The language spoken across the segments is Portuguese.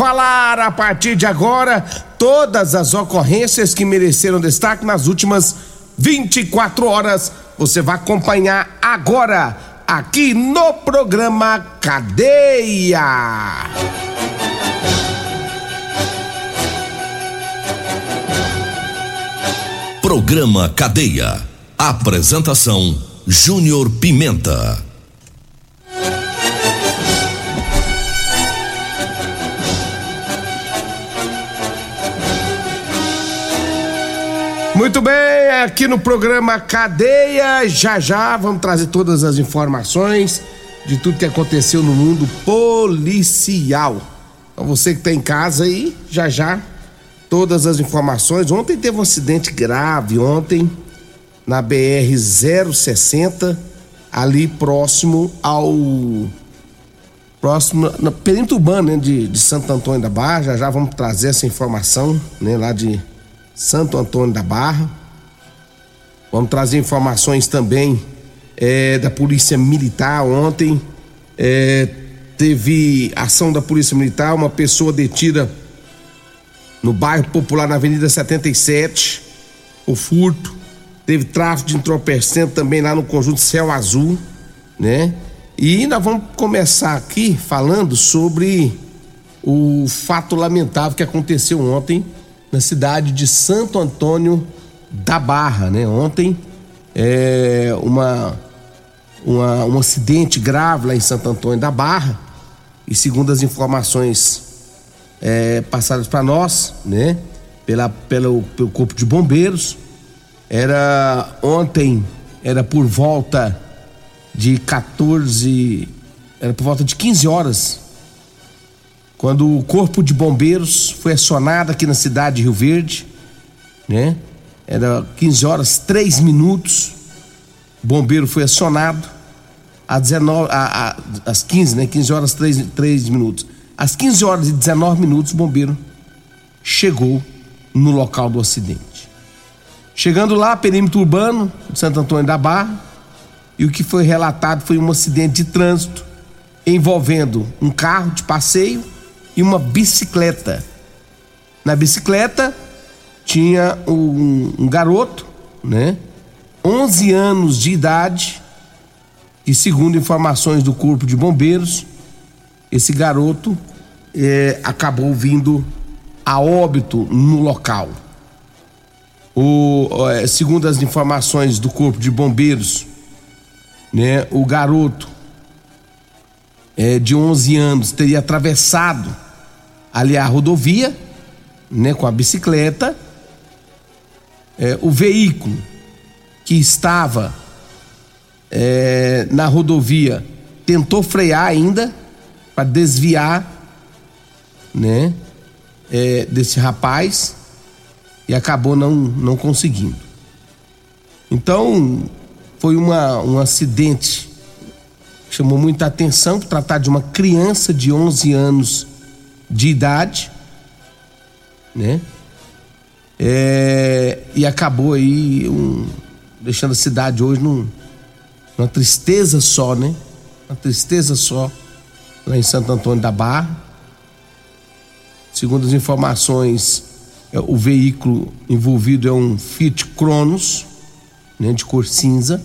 Falar a partir de agora todas as ocorrências que mereceram destaque nas últimas 24 horas. Você vai acompanhar agora aqui no programa Cadeia. Programa Cadeia. Apresentação: Júnior Pimenta. Muito bem, aqui no programa Cadeia, já já vamos trazer todas as informações de tudo que aconteceu no mundo policial. Então você que está em casa aí, já já todas as informações. Ontem teve um acidente grave, ontem na BR 060, ali próximo ao próximo na perímetro urbano né, de, de Santo Antônio da Barra. Já já vamos trazer essa informação, né, lá de Santo Antônio da Barra. Vamos trazer informações também é, da Polícia Militar. Ontem é, teve ação da Polícia Militar, uma pessoa detida no bairro Popular, na Avenida 77, o furto. Teve tráfico de entorpecente também lá no conjunto Céu Azul, né? E nós vamos começar aqui falando sobre o fato lamentável que aconteceu ontem na cidade de Santo Antônio da Barra, né? Ontem, é, uma, uma, um acidente grave lá em Santo Antônio da Barra, e segundo as informações é, passadas para nós, né? Pela, pelo, pelo Corpo de Bombeiros, era ontem, era por volta de 14, era por volta de 15 horas quando o corpo de bombeiros foi acionado aqui na cidade de Rio Verde, né? Era 15 horas 3 minutos. O bombeiro foi acionado às 19 a, a, às 15, né? 15 horas 3, 3 minutos. Às 15 horas e 19 minutos o bombeiro chegou no local do acidente. Chegando lá, perímetro urbano de Santo Antônio da Barra, e o que foi relatado foi um acidente de trânsito envolvendo um carro de passeio e uma bicicleta. Na bicicleta tinha um, um garoto, né? 11 anos de idade, que, segundo informações do Corpo de Bombeiros, esse garoto é, acabou vindo a óbito no local. O, é, segundo as informações do Corpo de Bombeiros, né, o garoto é, de 11 anos teria atravessado ali a rodovia, né, com a bicicleta. É, o veículo que estava é, na rodovia tentou frear ainda para desviar, né, é, desse rapaz e acabou não não conseguindo. Então foi uma, um acidente chamou muita atenção por tratar de uma criança de 11 anos de idade, né? É, e acabou aí um, deixando a cidade hoje num, numa tristeza só, né? Uma tristeza só lá em Santo Antônio da Barra. Segundo as informações, é, o veículo envolvido é um Fiat Cronos, né, de cor cinza.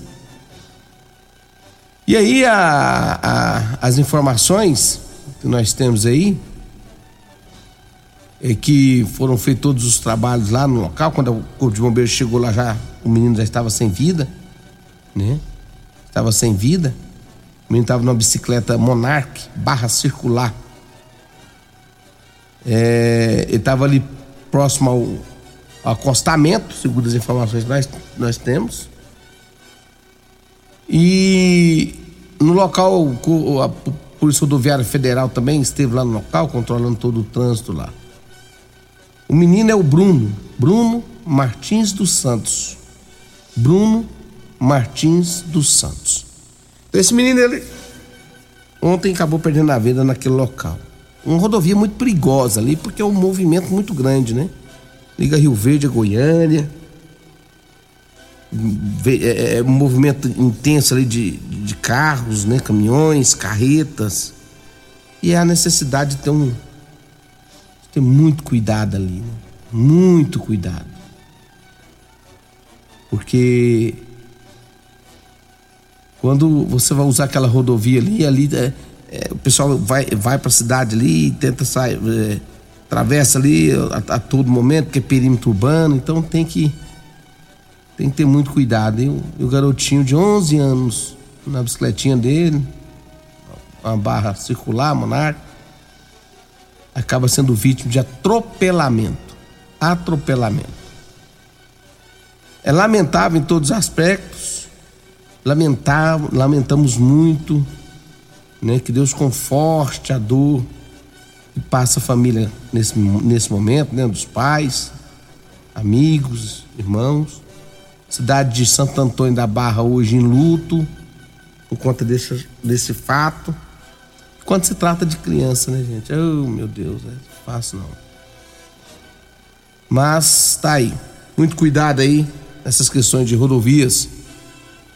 E aí a, a, as informações que nós temos aí que foram feitos todos os trabalhos lá no local. Quando o corpo de bombeiros chegou lá, já o menino já estava sem vida, né? Estava sem vida. O menino estava numa bicicleta Monarch barra circular. É, ele estava ali próximo ao, ao, acostamento, segundo as informações que nós, nós temos. E no local, a Polícia Rodoviária Federal também esteve lá no local, controlando todo o trânsito lá. O menino é o Bruno, Bruno Martins dos Santos. Bruno Martins dos Santos. Então, esse menino, ele ontem acabou perdendo a vida naquele local. Uma rodovia muito perigosa ali, porque é um movimento muito grande, né? Liga Rio Verde a Goiânia. É, é um movimento intenso ali de, de carros, né? Caminhões, carretas. E é a necessidade de ter um, ter muito cuidado ali, né? muito cuidado. Porque quando você vai usar aquela rodovia ali, ali é, é, o pessoal vai, vai para a cidade ali tenta sair, é, atravessa ali a, a, todo momento, porque é perímetro urbano, então tem que tem que ter muito cuidado. O, e o garotinho de 11 anos na bicicletinha dele, uma barra circular, monarca, acaba sendo vítima de atropelamento. Atropelamento. É lamentável em todos os aspectos. Lamentável, lamentamos muito, né? Que Deus conforte a dor que passa a família nesse, nesse momento, né? Dos pais, amigos, irmãos. Cidade de Santo Antônio da Barra hoje em luto por conta desse, desse fato. Quando se trata de criança, né, gente? Oh, meu Deus, é fácil não. Mas tá aí. Muito cuidado aí nessas questões de rodovias.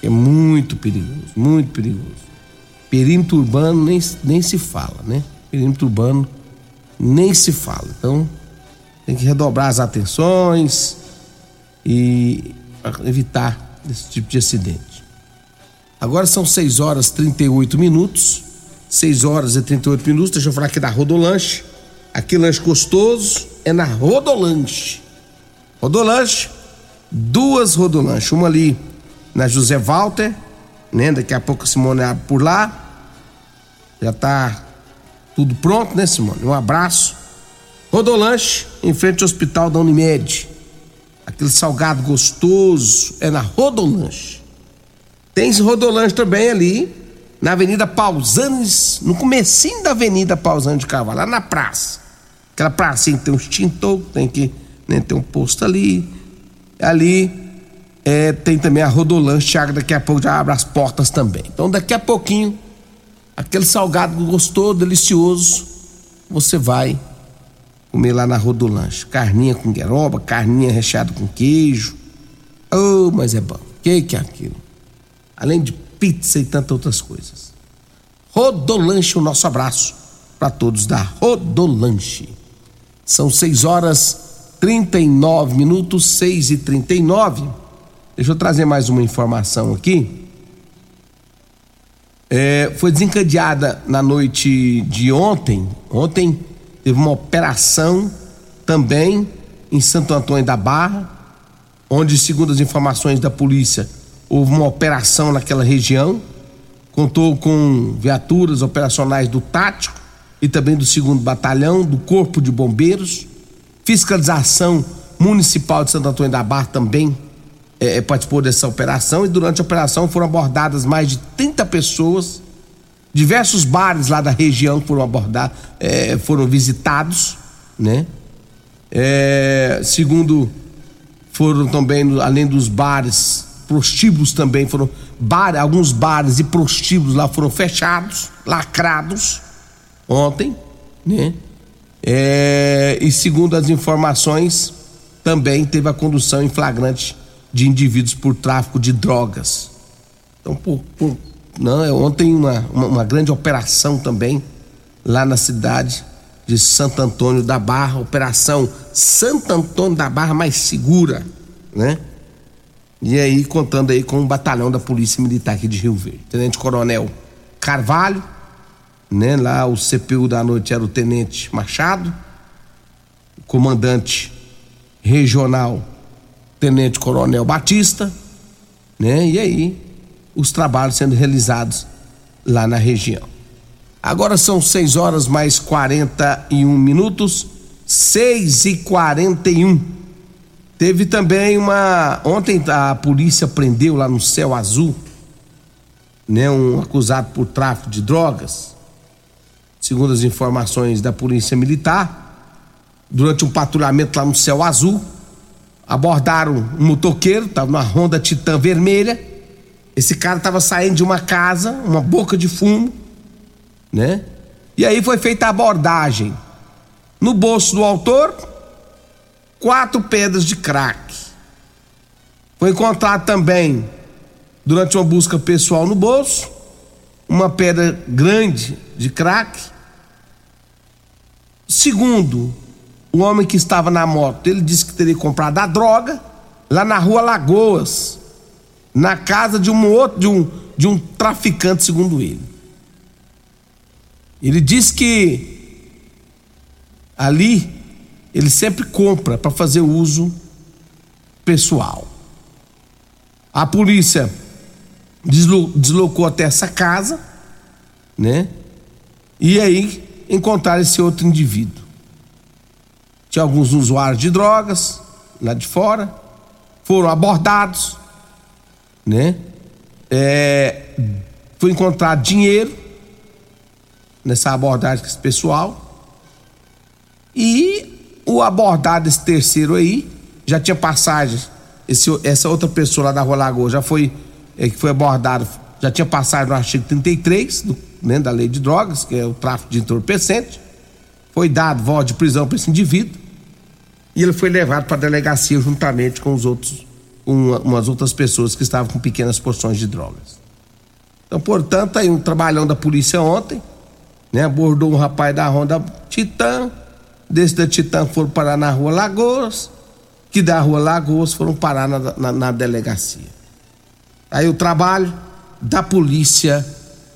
É muito perigoso, muito perigoso. Perímetro urbano nem, nem se fala, né? Perímetro urbano nem se fala. Então, tem que redobrar as atenções e evitar esse tipo de acidente. Agora são 6 horas e 38 minutos. 6 horas e 38 minutos. Deixa eu falar aqui da Rodolanche. Aqui lanche gostoso é na Rodolanche. Rodolanche, duas Rodolanche, uma ali na José Walter, né? Daqui a pouco a Simone abre por lá. Já tá tudo pronto, né, Simone? Um abraço. Rodolanche, em frente ao Hospital da Unimed. Aquele salgado gostoso é na Rodolanche. Tem Rodolanche também ali na Avenida Pausanes, no comecinho da Avenida Pausanes de Carvalho, lá na praça. Aquela pracinha que tem um extintor, tem que né, ter um posto ali. Ali é, tem também a Rodolanche, Thiago daqui a pouco já abre as portas também. Então daqui a pouquinho, aquele salgado gostoso, delicioso, você vai comer lá na Rodolanche. Carninha com gueroba, carninha recheada com queijo. Oh, mas é bom. O que, que é aquilo? Além de pizza e tantas outras coisas. Rodolanche, o nosso abraço para todos da Rodolanche. São 6 horas 39 minutos, 6 e 39. Deixa eu trazer mais uma informação aqui. É, foi desencadeada na noite de ontem. Ontem teve uma operação também em Santo Antônio da Barra, onde, segundo as informações da polícia, houve uma operação naquela região. Contou com viaturas operacionais do Tático e também do segundo batalhão, do Corpo de Bombeiros, fiscalização municipal de Santo Antônio da Barra também é, é, participou dessa operação e durante a operação foram abordadas mais de 30 pessoas. Diversos bares lá da região foram abordados, é, foram visitados, né? É, segundo foram também, além dos bares, prostíbulos também foram, bar, alguns bares e prostíbulos lá foram fechados, lacrados ontem, né? É, e segundo as informações, também teve a condução em flagrante de indivíduos por tráfico de drogas. Então, por, por não, é ontem uma, uma, uma, grande operação também lá na cidade de Santo Antônio da Barra, operação Santo Antônio da Barra mais segura, né? E aí contando aí com um batalhão da Polícia Militar aqui de Rio Verde. Tenente Coronel Carvalho, né? Lá o CPU da noite era o Tenente Machado, comandante regional Tenente Coronel Batista, né? E aí os trabalhos sendo realizados lá na região. Agora são 6 horas mais 41 minutos, 6 e 41. Teve também uma. Ontem a polícia prendeu lá no céu azul, né? Um acusado por tráfico de drogas. Segundo as informações da Polícia Militar, durante um patrulhamento lá no céu azul, abordaram um motoqueiro, estava numa Honda Titan vermelha. Esse cara estava saindo de uma casa, uma boca de fumo, né? E aí foi feita a abordagem. No bolso do autor, quatro pedras de crack. Foi encontrado também, durante uma busca pessoal no bolso, uma pedra grande de crack. Segundo o homem que estava na moto, ele disse que teria comprado a droga lá na rua Lagoas, na casa de um outro, de um, de um traficante, segundo ele. Ele disse que ali ele sempre compra para fazer uso pessoal. A polícia deslocou até essa casa, né? E aí encontraram esse outro indivíduo. Tinha alguns usuários de drogas lá de fora, foram abordados, né? É, foi encontrado dinheiro nessa abordagem com esse pessoal e o abordado esse terceiro aí já tinha passagem. Esse, essa outra pessoa lá da Rua Lagoa já foi é, que foi abordado, já tinha passagem no artigo 33 do, né, da lei de drogas, que é o tráfico de entorpecente. Foi dado voto de prisão para esse indivíduo e ele foi levado para a delegacia juntamente com os outros, uma, umas outras pessoas que estavam com pequenas porções de drogas. Então, portanto, aí um trabalhão da polícia ontem, né, abordou um rapaz da Honda Titã, desse da Titã foram parar na rua Lagoas, que da rua Lagoas foram parar na, na, na delegacia. Aí o trabalho da polícia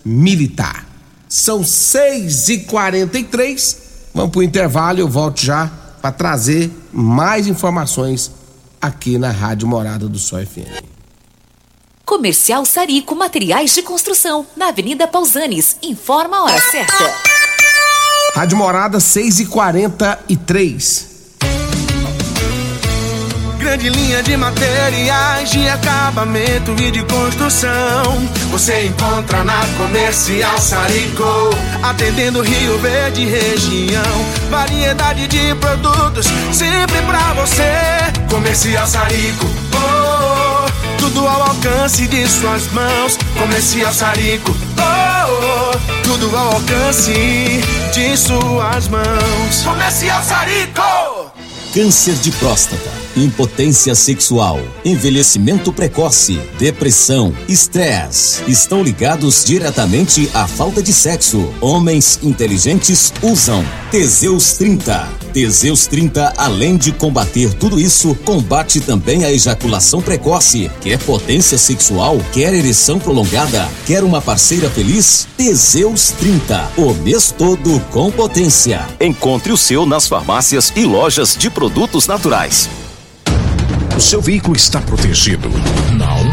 militar. São 6 e 43 Vamos para o intervalo, eu volto já para trazer mais informações aqui na Rádio Morada do Sol FM. Comercial Sarico Materiais de Construção, na Avenida Pausanes. Informa a hora certa. Rádio Morada 6 e 43 grande linha de materiais de acabamento e de construção. Você encontra na Comercial Sarico, atendendo Rio Verde região. Variedade de produtos sempre pra você. Comercial Sarico, oh, oh, tudo ao alcance de suas mãos. Comercial Sarico, oh, oh, tudo ao alcance de suas mãos. Comercial Sarico. Câncer de próstata impotência sexual, envelhecimento precoce, depressão, estresse estão ligados diretamente à falta de sexo. Homens inteligentes usam Teseus 30 Teseus 30, além de combater tudo isso, combate também a ejaculação precoce. Quer potência sexual? Quer ereção prolongada? Quer uma parceira feliz? Teseus 30, o mês todo com potência. Encontre o seu nas farmácias e lojas de produtos naturais. O seu veículo está protegido? Não?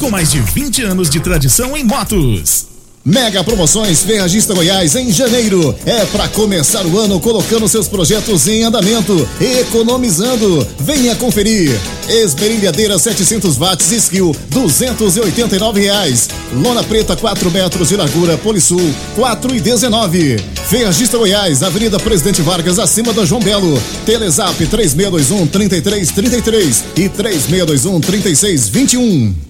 com mais de 20 anos de tradição em motos. Mega Promoções Ferragista Goiás em janeiro. É para começar o ano colocando seus projetos em andamento, economizando. Venha conferir. Esmerilhadeira 700 watts Skill, 289 reais. Lona preta 4 metros de largura Polisul, 4 e 19. Ferragista Goiás, Avenida Presidente Vargas, acima da João Belo. Telezap 3621 3333 e 3621 3621.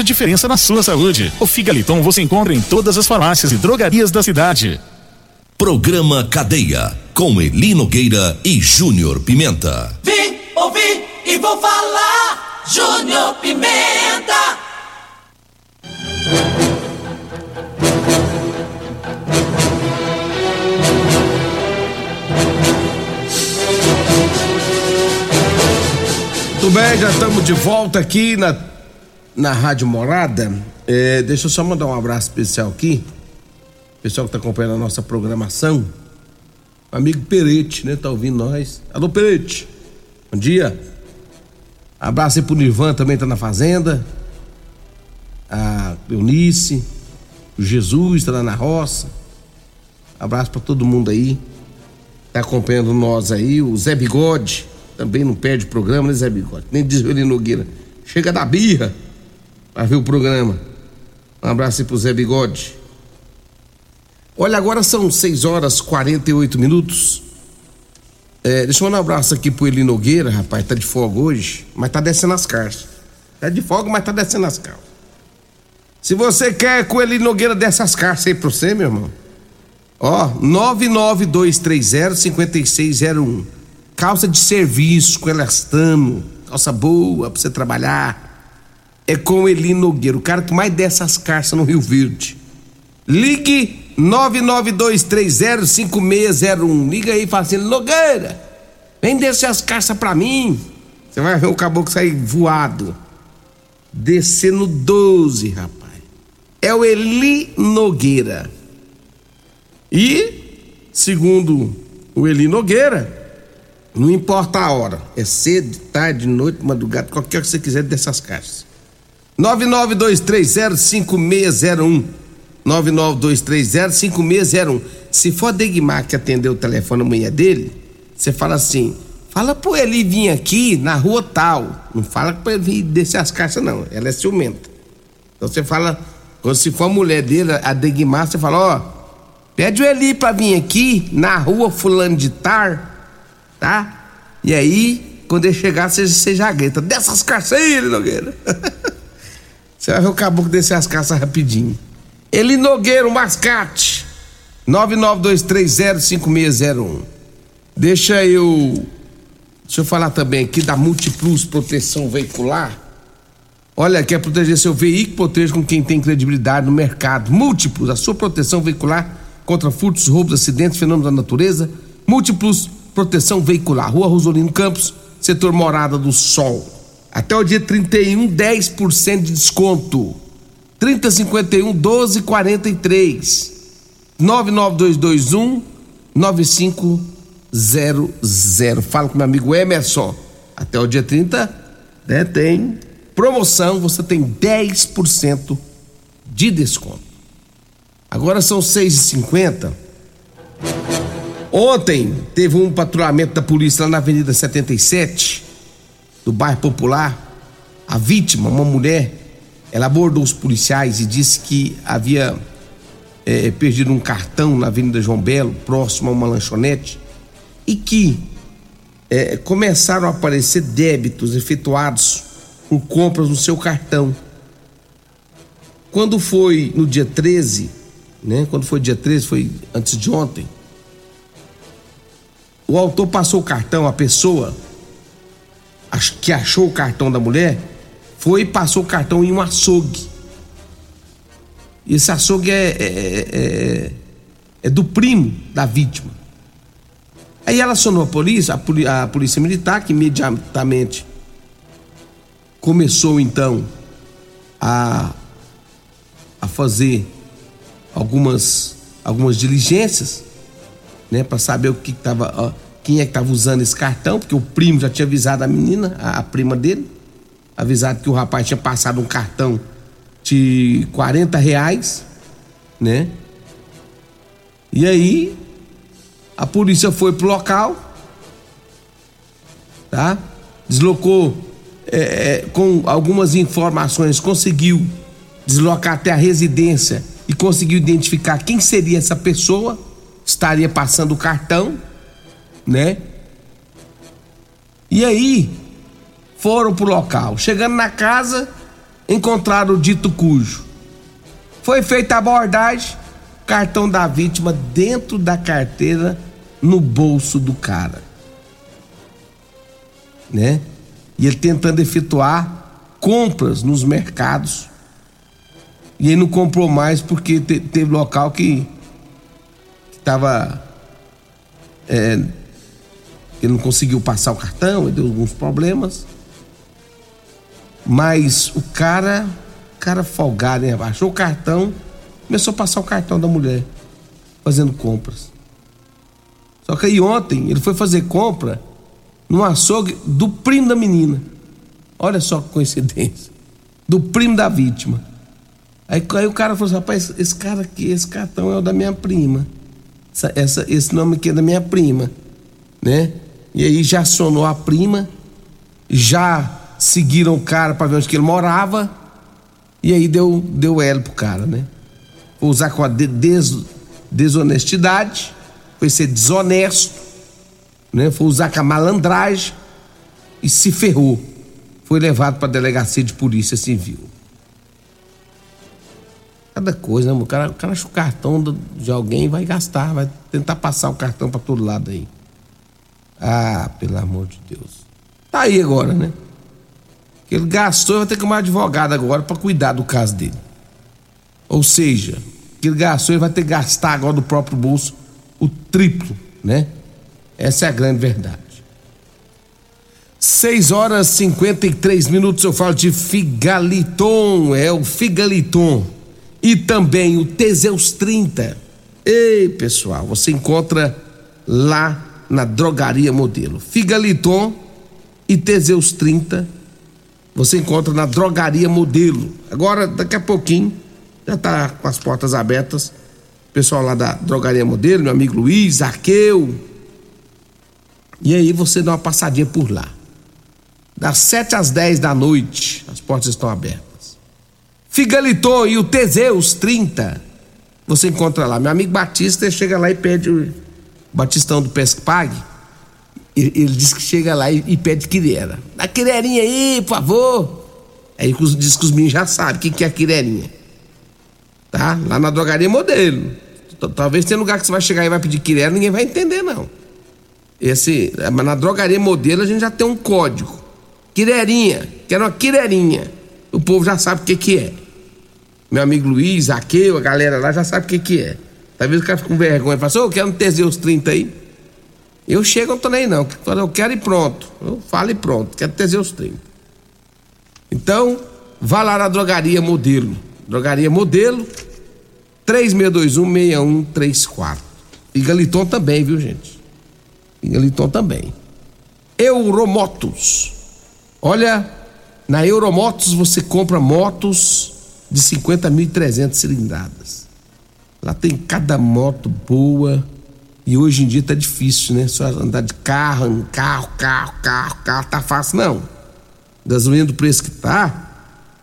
a diferença na sua saúde. O Figaliton você encontra em todas as farmácias e drogarias da cidade. Programa Cadeia com Eli Nogueira e Júnior Pimenta. Vim, ouvi e vou falar, Júnior Pimenta. Tudo bem, já estamos de volta aqui na, na Rádio Morada. É, deixa eu só mandar um abraço especial aqui. Pessoal que está acompanhando a nossa programação. Amigo Perete, né? Tá ouvindo nós. Alô, Perete. Bom dia. Abraço aí pro Nirvan, também tá na fazenda. A Eunice. O Jesus tá lá na roça. Abraço para todo mundo aí. Tá acompanhando nós aí. O Zé Bigode. Também não perde o programa, né, Zé Bigode? Nem diz ele Nogueira. Chega da birra para ver o programa. Um abraço aí pro Zé Bigode. Olha, agora são 6 horas 48 minutos. É, deixa eu mandar um abraço aqui pro Eli Nogueira, rapaz. Tá de folga hoje, mas tá descendo as carças. Tá de folga, mas tá descendo as calças. Se você quer que o Eli Nogueira dessas carças aí pra você, meu irmão, ó, 99230-5601. Calça de serviço com elastano, calça boa pra você trabalhar. É com o Eli Nogueira, o cara que mais desce as carças no Rio Verde. Ligue 992305601. Liga aí e fala assim: Nogueira, vem descer as carças pra mim. Você vai ver o caboclo sair voado. Descer no 12, rapaz. É o Eli Nogueira. E, segundo o Eli Nogueira, não importa a hora. É cedo, tarde, noite, madrugada, qualquer que você quiser dessas caixas. 992305601. 992305601. Se for Degmar que atendeu o telefone amanhã dele, você fala assim: fala pro ele vir aqui na rua tal. Não fala pra ele vir descer as caixas, não. Ela é ciumenta. Então você fala, se for a mulher dele, a Degmar, você fala: ó, pede o Eli pra vir aqui na rua Fulano de Tar, tá? E aí, quando ele chegar, você, já grita, dessas caças aí, Nogueira. você vai ver o caboclo descer as caças rapidinho. Ele Nogueira, o mascate. 992305601. Deixa eu. Deixa eu falar também aqui da Multiplus Proteção Veicular. Olha, quer proteger seu veículo, proteja com quem tem credibilidade no mercado. Múltiplos, a sua proteção veicular contra furtos, roubos, acidentes, fenômenos da natureza. Múltiplos, proteção veicular. Rua Rosolino Campos, setor Morada do Sol. Até o dia 31, 10% de desconto. 3051 1243. 99221 9500. Fala com meu amigo Emerson. Até o dia 30, né, tem promoção, você tem 10% de desconto. Agora são 6h50. Ontem teve um patrulhamento da polícia lá na Avenida 77, do bairro Popular. A vítima, uma mulher, ela abordou os policiais e disse que havia é, perdido um cartão na Avenida João Belo, próximo a uma lanchonete, e que é, começaram a aparecer débitos efetuados por compras no seu cartão. Quando foi no dia 13, né? Quando foi dia 13, foi antes de ontem. O autor passou o cartão, a pessoa que achou o cartão da mulher, foi e passou o cartão em um açougue. Esse açougue é, é, é, é do primo da vítima. Aí ela acionou a polícia, a, poli, a polícia militar, que imediatamente começou então a, a fazer algumas, algumas diligências, né, para saber o que estava, quem é que estava usando esse cartão, porque o primo já tinha avisado a menina, a, a prima dele, avisado que o rapaz tinha passado um cartão de 40 reais, né? E aí a polícia foi pro local, tá? Deslocou é, é, com algumas informações, conseguiu deslocar até a residência e conseguiu identificar quem seria essa pessoa, estaria passando o cartão, né? E aí foram pro local. Chegando na casa, encontraram o dito cujo. Foi feita a abordagem, cartão da vítima dentro da carteira, no bolso do cara. Né? E ele tentando efetuar compras nos mercados. E ele não comprou mais porque te, teve local que estava. É, ele não conseguiu passar o cartão, ele deu alguns problemas. Mas o cara, cara folgado, né? Achou o cartão, começou a passar o cartão da mulher, fazendo compras. Só que aí ontem ele foi fazer compra no açougue do primo da menina. Olha só que coincidência. Do primo da vítima. Aí, aí o cara falou assim, rapaz, esse cara aqui, esse cartão é o da minha prima. Essa, essa, esse nome aqui é da minha prima. Né? E aí já acionou a prima, já seguiram o cara para ver onde que ele morava e aí deu deu L pro cara, né? Foi usar com a des, desonestidade, foi ser desonesto, né? Foi usar com a malandragem e se ferrou. Foi levado para delegacia de polícia civil. Cada coisa, né? O cara, o cara acha o cartão de alguém vai gastar, vai tentar passar o cartão para todo lado aí. Ah, pelo amor de Deus. Tá aí agora, né? ele gastou e vai ter que arrumar advogado agora para cuidar do caso dele. Ou seja, que ele gastou e vai ter que gastar agora do próprio bolso o triplo, né? Essa é a grande verdade. 6 horas e 53 minutos eu falo de Figaliton, é o Figaliton. E também o Teseus 30. Ei, pessoal, você encontra lá na drogaria modelo. Figaliton e Teseus 30 você encontra na Drogaria Modelo. Agora, daqui a pouquinho, já está com as portas abertas. Pessoal lá da Drogaria Modelo, meu amigo Luiz, Arqueu. E aí você dá uma passadinha por lá. Das 7 às 10 da noite, as portas estão abertas. Figaliton e o Teseus 30. Você encontra lá. Meu amigo Batista chega lá e pede o Batistão do Pesque Pague Ele, ele diz que chega lá e, e pede quirera. Dá quirerinha aí, por favor. Aí diz que os meninos já sabem o que, que é quirerinha. Tá? Lá na drogaria modelo. Talvez tenha lugar que você vai chegar e vai pedir quirera, ninguém vai entender, não. Esse, mas na drogaria modelo a gente já tem um código. Quirerinha, quero uma quirerinha. O povo já sabe o que, que é. Meu amigo Luiz, Aqueu, a galera lá já sabe o que, que é. Talvez o cara fique com vergonha e fala assim, oh, quero um Teseus 30 aí. Eu chego, não tô nem não. Eu quero e pronto. Eu falo e pronto. Quero Teseus 30. Então, vá lá na drogaria modelo. Drogaria modelo 3621-6134. E Galiton também, viu, gente? E Galiton também. Euromotos. Olha, na Euromotos você compra motos de 50.300 cilindradas. Lá tem cada moto boa. E hoje em dia tá difícil, né? Só andar de carro, carro, carro, carro, carro, tá fácil não. Gasolina do preço que tá.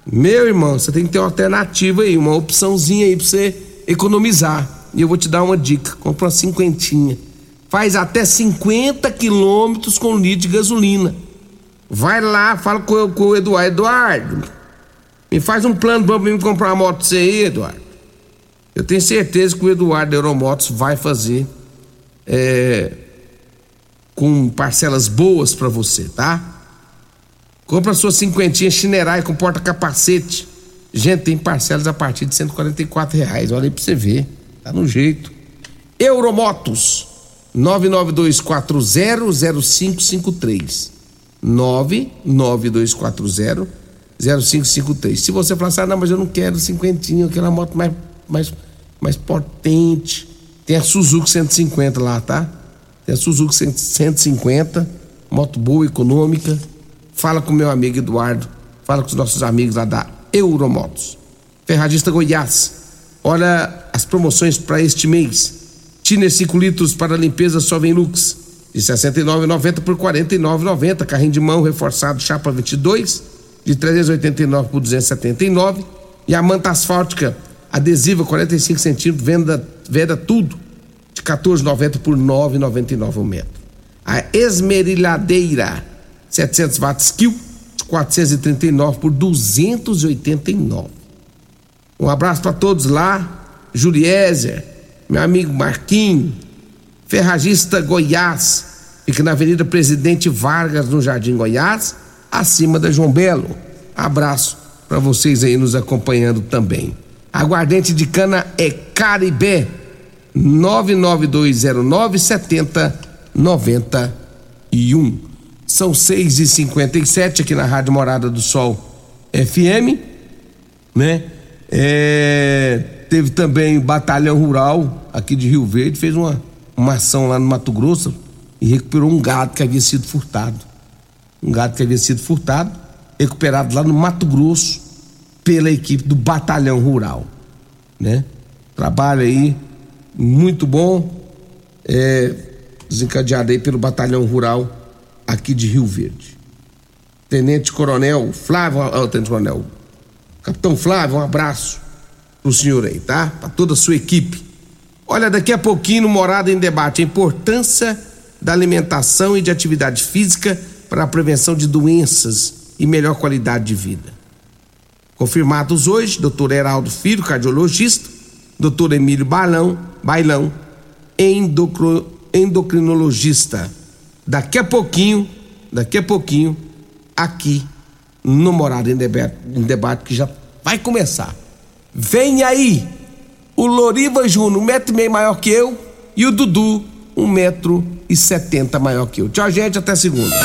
Meu irmão, você tem que ter uma alternativa aí, uma opçãozinha aí pra você economizar. E eu vou te dar uma dica: compra uma cinquentinha. Faz até 50 quilômetros com litro de gasolina. Vai lá, fala com, com o Eduardo. Eduardo, me faz um plano para mim comprar uma moto pra você aí, Eduardo. Eu tenho certeza que o Eduardo Euromotos vai fazer é, com parcelas boas para você, tá? Compra sua cinquentinha Chinerai com porta-capacete Gente, tem parcelas a partir de 144 reais. Olha aí pra você ver. Tá no jeito. Euromotos 992400553. 992400553. Se você falar assim, ah, não, mas eu não quero cinquentinho, uma moto mais, mais, mais potente. Tem a Suzuki 150 lá, tá? Tem a Suzuki 150, moto boa, econômica. Fala com meu amigo Eduardo. Fala com os nossos amigos lá da Euromotos. Ferradista Goiás, olha as promoções para este mês. Tiner 5 litros para limpeza só vem Lux, de 69,90 por 49,90. Carrinho de mão reforçado chapa 22, de 389 por 279. E a manta asfáltica adesiva 45 centímetros, venda, venda tudo, de 14,90 por 9,99 o metro. A esmerilhadeira 700 watts Skill 439 por 289. Um abraço para todos lá. Juliézer, meu amigo Marquinho, Ferragista Goiás, fica na Avenida Presidente Vargas, no Jardim Goiás, acima da João Belo. Abraço para vocês aí nos acompanhando também. Aguardente de cana é Caribé 99209 7091. São 6 e 57 aqui na Rádio Morada do Sol FM, né? É, teve também Batalhão Rural aqui de Rio Verde, fez uma, uma ação lá no Mato Grosso e recuperou um gado que havia sido furtado. Um gado que havia sido furtado, recuperado lá no Mato Grosso pela equipe do Batalhão Rural, né? Trabalho aí muito bom, é, desencadeado aí pelo Batalhão Rural aqui de Rio Verde. Tenente Coronel Flávio, oh, Tenente Coronel, Capitão Flávio, um abraço pro senhor aí, tá? Para toda a sua equipe. Olha, daqui a pouquinho no Morada em Debate, a importância da alimentação e de atividade física para a prevenção de doenças e melhor qualidade de vida. Confirmados hoje, doutor Heraldo Filho, cardiologista, doutor Emílio Balão, Bailão, endocro, endocrinologista daqui a pouquinho, daqui a pouquinho, aqui no Morada em Debate, em debate que já vai começar. Vem aí o Loriva Júnior, um metro e meio maior que eu, e o Dudu, um metro e setenta maior que eu. Tchau, gente, até segunda.